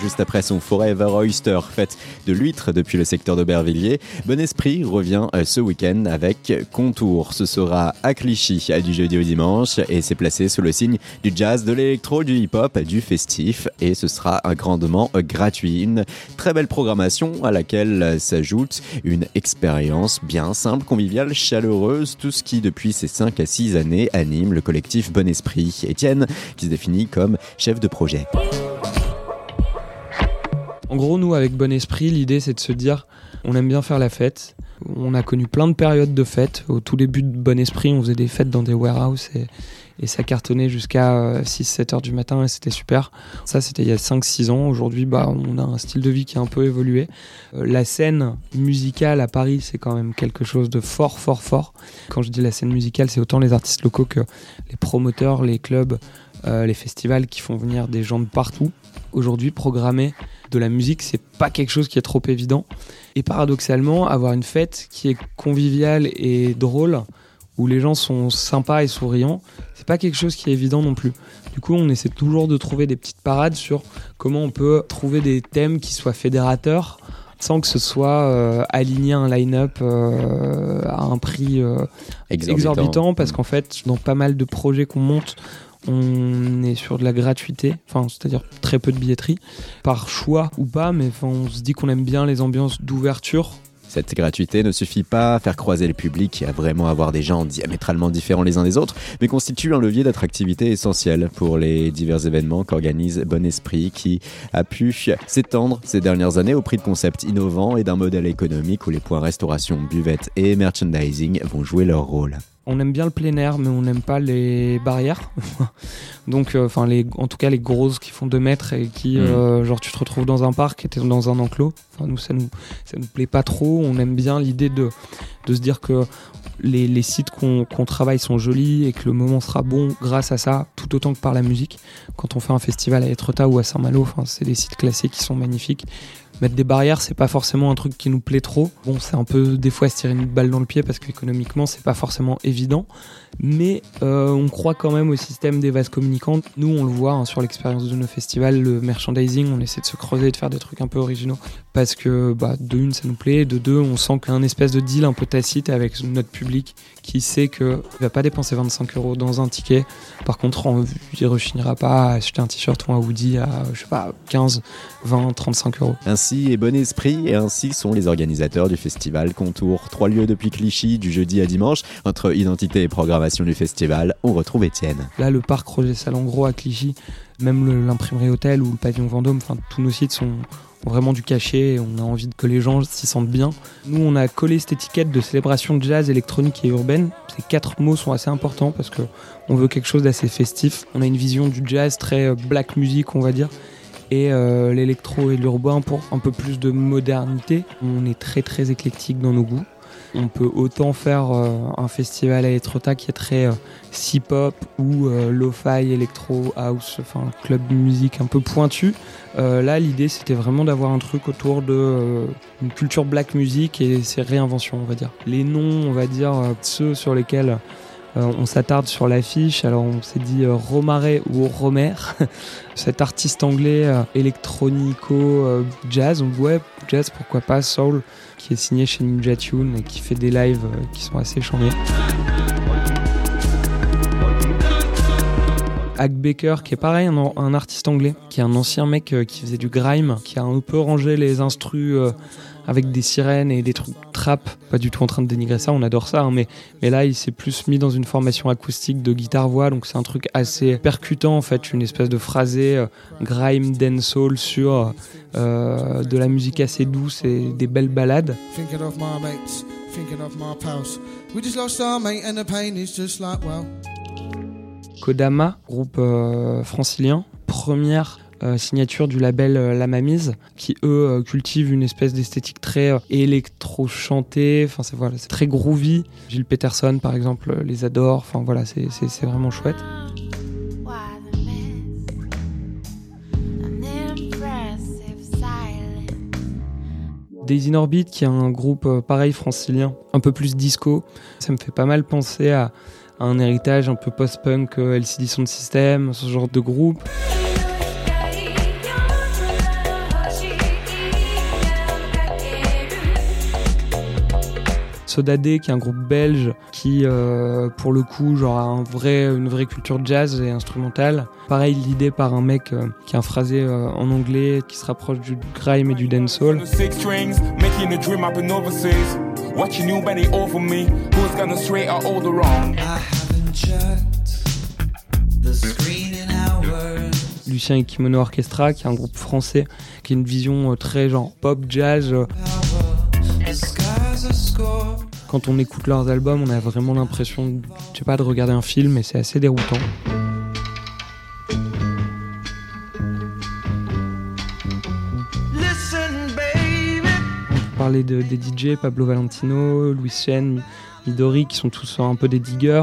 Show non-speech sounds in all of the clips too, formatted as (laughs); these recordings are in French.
juste après son Forever Oyster, fête de l'huître depuis le secteur d'Aubervilliers. Bon Esprit revient euh, ce week-end avec Contour. Ce sera à Clichy du jeudi au dimanche et c'est placé sous le signe du jazz, de l'électro, du hip-hop, du festif et ce sera grandement gratuit. Une très belle programmation à laquelle s'ajoute une expérience bien simple, conviviale, chaleureuse, tout ce qui depuis ces 5 à 6 années anime le collectif Bon Esprit. Étienne qui se définit comme chef de projet. En gros, nous, avec Bon Esprit, l'idée, c'est de se dire, on aime bien faire la fête. On a connu plein de périodes de fêtes. Au tout début de Bon Esprit, on faisait des fêtes dans des warehouses et, ça cartonnait jusqu'à 6-7 euh, heures du matin et c'était super. Ça, c'était il y a 5-6 ans. Aujourd'hui, bah, on a un style de vie qui a un peu évolué. Euh, la scène musicale à Paris, c'est quand même quelque chose de fort, fort, fort. Quand je dis la scène musicale, c'est autant les artistes locaux que les promoteurs, les clubs, euh, les festivals qui font venir des gens de partout. Aujourd'hui, programmer de la musique, c'est pas quelque chose qui est trop évident. Et paradoxalement, avoir une fête qui est conviviale et drôle, où les gens sont sympas et souriants, c'est pas quelque chose qui est évident non plus. Du coup, on essaie toujours de trouver des petites parades sur comment on peut trouver des thèmes qui soient fédérateurs sans que ce soit euh, aligné un line-up euh, à un prix exorbitant parce qu'en fait, dans pas mal de projets qu'on monte, on est sur de la gratuité, enfin c'est-à-dire très peu de billetterie, par choix ou pas, mais on se dit qu'on aime bien les ambiances d'ouverture. Cette gratuité ne suffit pas à faire croiser le public et à vraiment avoir des gens diamétralement différents les uns des autres, mais constitue un levier d'attractivité essentiel pour les divers événements qu'organise Bon Esprit, qui a pu s'étendre ces dernières années au prix de concepts innovants et d'un modèle économique où les points restauration, buvette et merchandising vont jouer leur rôle on aime bien le plein air, mais on n'aime pas les barrières. (laughs) Donc, euh, enfin, les, en tout cas, les grosses qui font 2 mètres et qui, mm. euh, genre, tu te retrouves dans un parc et es dans un enclos. Enfin, nous, ça nous, ça nous plaît pas trop. On aime bien l'idée de, de se dire que les, sites qu'on travaille sont jolis et que le moment sera bon grâce à ça, tout autant que par la musique. Quand on fait un festival à Etretat ou à Saint-Malo, enfin, c'est des sites classés qui sont magnifiques mettre des barrières, c'est pas forcément un truc qui nous plaît trop. Bon, c'est un peu des fois se tirer une balle dans le pied parce qu'économiquement, c'est pas forcément évident mais euh, on croit quand même au système des vases communicantes. Nous, on le voit hein, sur l'expérience de nos festivals, le merchandising, on essaie de se creuser et de faire des trucs un peu originaux parce que bah, de une, ça nous plaît, de deux, on sent qu'il y a un espèce de deal un peu tacite avec notre public qui sait qu'il va pas dépenser 25 euros dans un ticket. Par contre, on, il rechignera pas à acheter un t-shirt ou un hoodie à, je sais pas, 15, 20, 35 euros. Est bon esprit et ainsi sont les organisateurs du festival Contour. Trois lieux depuis Clichy, du jeudi à dimanche, entre identité et programme du festival, on retrouve Étienne. Là, le parc Roger Salengro à Clichy, même l'imprimerie hôtel ou le pavillon Vendôme, enfin tous nos sites sont vraiment du cachet et on a envie que les gens s'y sentent bien. Nous, on a collé cette étiquette de célébration de jazz, électronique et urbaine. Ces quatre mots sont assez importants parce que on veut quelque chose d'assez festif. On a une vision du jazz très euh, black music, on va dire et euh, l'électro et l'urbain pour un peu plus de modernité. On est très très éclectique dans nos goûts. On peut autant faire euh, un festival à Etretat qui est très euh, pop ou euh, lo-fi, électro, house, enfin club de musique un peu pointu. là, l'idée c'était vraiment d'avoir un truc autour de une culture black music et ses réinventions, on va dire. Les noms, on va dire ceux sur lesquels on s'attarde sur l'affiche. Alors on s'est dit Romare ou Romer, (laughs) cet artiste anglais électronico jazz. On ouais, jazz pourquoi pas, soul qui est signé chez Ninja Tune et qui fait des lives euh, qui sont assez chambés. Hack Baker, qui est pareil, un, artiste anglais, qui est un ancien mec euh, qui faisait du grime, qui a un peu rangé les instrus euh, avec des sirènes et des trucs trap. Pas du tout en train de dénigrer ça, on adore ça, hein, mais, mais là il s'est plus mis dans une formation acoustique de guitare-voix, donc c'est un truc assez percutant en fait, une espèce de phrasé grime, dancehall sur de la musique assez douce et des belles balades. Kodama, groupe euh, francilien, première euh, signature du label euh, La Mamise, qui eux cultivent une espèce d'esthétique très électro-chantée, enfin c'est voilà, très groovy. Gilles Peterson par exemple les adore, enfin voilà, c'est vraiment chouette. Daisy Orbit, qui est un groupe pareil francilien, un peu plus disco. Ça me fait pas mal penser à, un héritage un peu post-punk, euh, LCD Sound System, ce genre de groupe. Sodadé, qui est un groupe belge qui, euh, pour le coup, genre a un vrai, une vraie culture jazz et instrumentale. Pareil, l'idée par un mec euh, qui a un phrasé euh, en anglais qui se rapproche du grime et du dancehall. Lucien et Kimono Orchestra, qui est un groupe français qui a une vision très genre pop jazz. Quand on écoute leurs albums, on a vraiment l'impression, je sais pas, de regarder un film et c'est assez déroutant. On parler de, des DJ, Pablo Valentino, Louis Chen, Midori, qui sont tous un peu des diggers.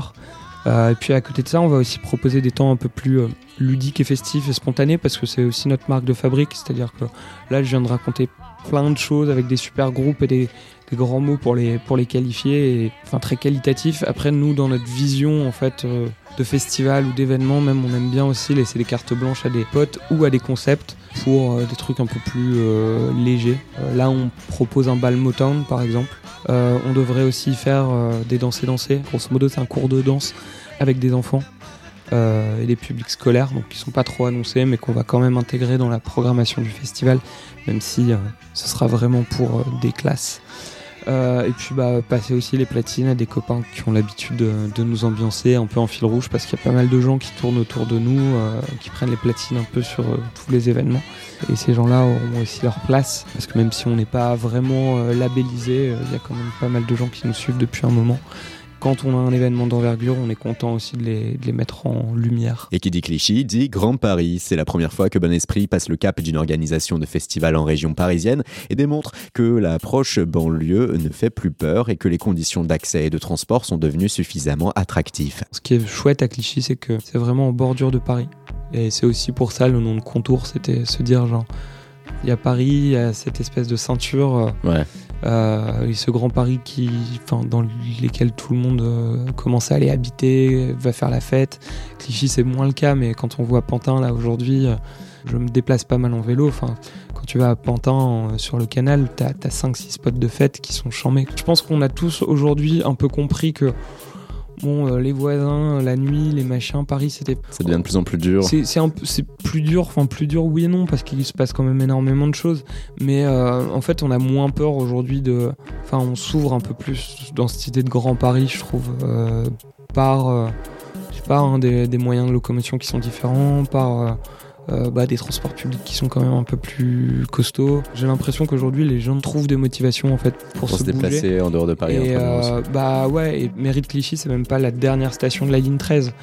Euh, et puis à côté de ça, on va aussi proposer des temps un peu plus euh, ludiques et festifs et spontanés parce que c'est aussi notre marque de fabrique. C'est-à-dire que là, je viens de raconter plein de choses avec des super groupes et des, grands mots pour les, pour les qualifier, et, enfin très qualitatifs. Après, nous, dans notre vision en fait euh, de festival ou d'événement, même, on aime bien aussi laisser des cartes blanches à des potes ou à des concepts pour des trucs un peu plus légers. là, on propose un bal Motown, par exemple. on devrait aussi faire des danser danser. Grosso modo, c'est un cours de danse avec des enfants euh, et des publics scolaires, donc qui sont pas trop annoncés, mais qu'on va quand même intégrer dans la programmation du festival, même si euh, ce sera vraiment pour euh, des classes. Et puis bah, passer aussi les platines à des copains qui ont l'habitude de, nous ambiancer un peu en fil rouge parce qu'il y a pas mal de gens qui tournent autour de nous, qui prennent les platines un peu sur tous les événements. Et ces gens-là auront aussi leur place parce que même si on n'est pas vraiment labellisé, il y a quand même pas mal de gens qui nous suivent depuis un moment quand on a un événement d'envergure, on est content aussi de les, mettre en lumière. Et qui dit Clichy dit Grand Paris. C'est la première fois que Bon Esprit passe le cap d'une organisation de festival en région parisienne et démontre que l'approche banlieue ne fait plus peur et que les conditions d'accès et de transport sont devenues suffisamment attractives. Ce qui est chouette à Clichy, c'est que c'est vraiment en bordure de Paris. Et c'est aussi pour ça le nom de contour, c'était se dire genre, il y a Paris, il y a cette espèce de ceinture. Euh, ouais euh, ce grand Paris qui, dans lesquels tout le monde euh, commence à aller habiter, va faire la fête. Clichy, c'est moins le cas, mais quand on voit Pantin là aujourd'hui, euh, je me déplace pas mal en vélo. Enfin, quand tu vas à Pantin sur le canal, t'as as 5-6 spots de fête qui sont chamés. Je pense qu'on a tous aujourd'hui un peu compris que Bon, euh, les voisins, la nuit, les machins, Paris, c'était. Ça devient de plus en plus dur. C'est plus dur, enfin plus dur, oui et non, parce qu'il se passe quand même énormément de choses. Mais euh, en fait, on a moins peur aujourd'hui de. Enfin, on s'ouvre un peu plus dans cette idée de grand Paris, je trouve, euh, par. je sais pas, hein, des, des, moyens de locomotion qui sont différents, par euh, bah, des transports publics qui sont quand même un peu plus costauds. J'ai l'impression qu'aujourd'hui les gens trouvent des motivations en fait pour, se, déplacer en dehors de Paris. Et euh, bah ouais, et Mérite Clichy c'est même pas la dernière station de la ligne 13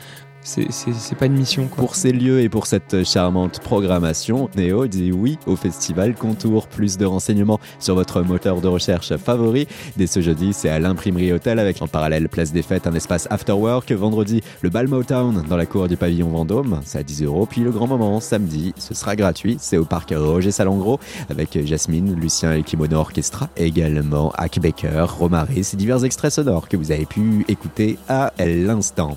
c'est pas une mission. Pour ces lieux et pour cette charmante programmation, Néo dit oui au festival Contour. Plus de renseignements sur votre moteur de recherche favori. Dès ce jeudi, c'est à l'imprimerie Hôtel avec en parallèle Place des Fêtes, un espace after work. Vendredi, le bal Motown dans la cour du pavillon Vendôme, c'est à 10 euros. Puis le grand moment, samedi, ce sera gratuit. C'est au parc Roger Salengro avec Jasmine, Lucien et Kimono Orchestra, également Hack Baker, Romaris et divers extraits sonores que vous avez pu écouter à l'instant.